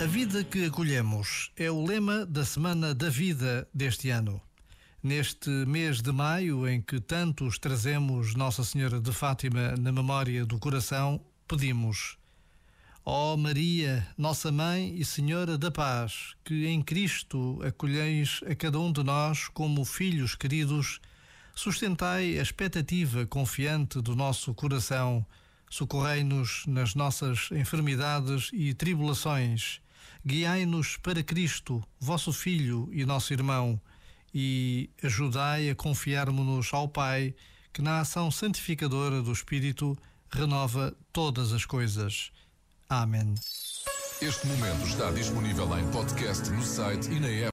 A vida que acolhemos é o lema da Semana da Vida deste ano. Neste mês de maio, em que tantos trazemos Nossa Senhora de Fátima na memória do coração, pedimos: Ó oh Maria, nossa Mãe e Senhora da Paz, que em Cristo acolheis a cada um de nós como filhos queridos, sustentai a expectativa confiante do nosso coração Socorrei-nos nas nossas enfermidades e tribulações. Guiai-nos para Cristo, vosso Filho e nosso irmão, e ajudai a confiarmos-nos ao Pai, que na ação santificadora do Espírito renova todas as coisas. Amém. Este momento está disponível em podcast no site e na app.